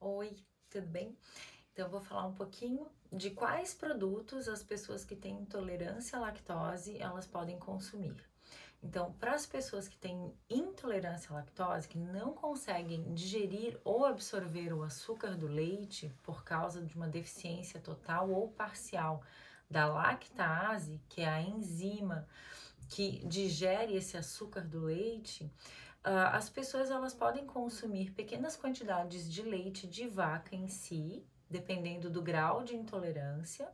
Oi, tudo bem? Então, eu vou falar um pouquinho de quais produtos as pessoas que têm intolerância à lactose elas podem consumir. Então, para as pessoas que têm intolerância à lactose, que não conseguem digerir ou absorver o açúcar do leite por causa de uma deficiência total ou parcial da lactase, que é a enzima que digere esse açúcar do leite, Uh, as pessoas elas podem consumir pequenas quantidades de leite de vaca em si, dependendo do grau de intolerância,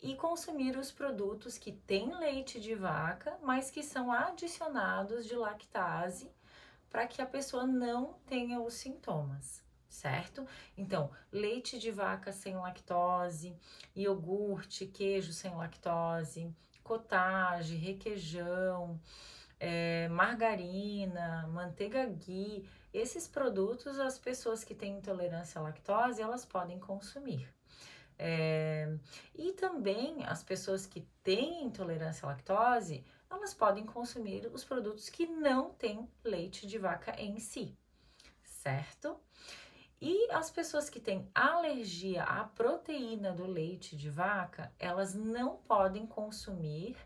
e consumir os produtos que têm leite de vaca, mas que são adicionados de lactase para que a pessoa não tenha os sintomas, certo? Então, leite de vaca sem lactose, iogurte, queijo sem lactose, cottage, requeijão, é, margarina, manteiga ghee, esses produtos as pessoas que têm intolerância à lactose elas podem consumir. É, e também as pessoas que têm intolerância à lactose elas podem consumir os produtos que não têm leite de vaca em si, certo? E as pessoas que têm alergia à proteína do leite de vaca, elas não podem consumir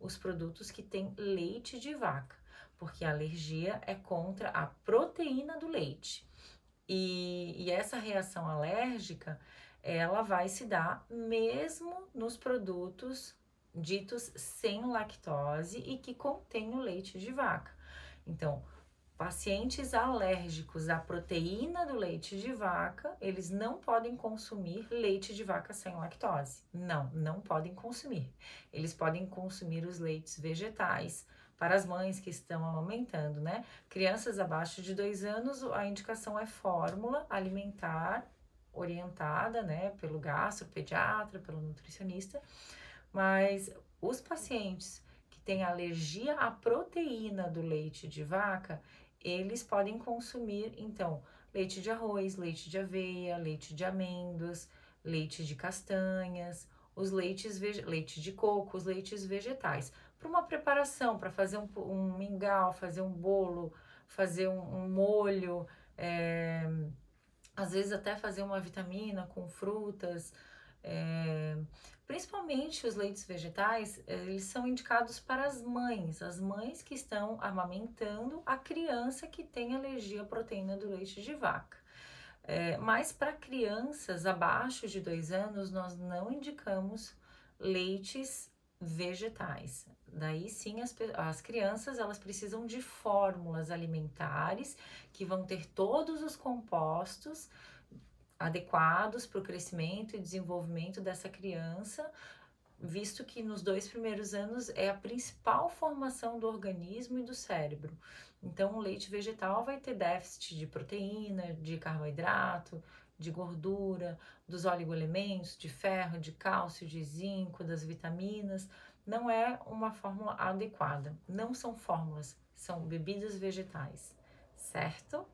os produtos que têm leite de vaca, porque a alergia é contra a proteína do leite. E, e essa reação alérgica, ela vai se dar mesmo nos produtos ditos sem lactose e que contêm o leite de vaca. Então, Pacientes alérgicos à proteína do leite de vaca, eles não podem consumir leite de vaca sem lactose. Não, não podem consumir. Eles podem consumir os leites vegetais. Para as mães que estão amamentando, né? Crianças abaixo de dois anos, a indicação é fórmula alimentar orientada, né, pelo gastropediatra, pelo nutricionista. Mas os pacientes que têm alergia à proteína do leite de vaca, eles podem consumir, então, leite de arroz, leite de aveia, leite de amêndoas, leite de castanhas, os leites leite de coco, os leites vegetais. Para uma preparação, para fazer um, um, mingau, fazer um bolo, fazer um, um molho, é, às vezes até fazer uma vitamina com frutas. É, principalmente os leites vegetais, eles são indicados para as mães, as mães que estão amamentando a criança que tem alergia à proteína do leite de vaca. É, mas para crianças abaixo de dois anos, nós não indicamos leites vegetais. Daí sim as, as crianças elas precisam de fórmulas alimentares que vão ter todos os compostos adequados para o crescimento e desenvolvimento dessa criança, visto que nos dois primeiros anos é a principal formação do organismo e do cérebro. Então, o leite vegetal vai ter déficit de proteína, de carboidrato, de gordura, dos oligoelementos, de ferro, de cálcio, de zinco, das vitaminas. Não é uma fórmula adequada. Não são fórmulas, são bebidas vegetais, certo?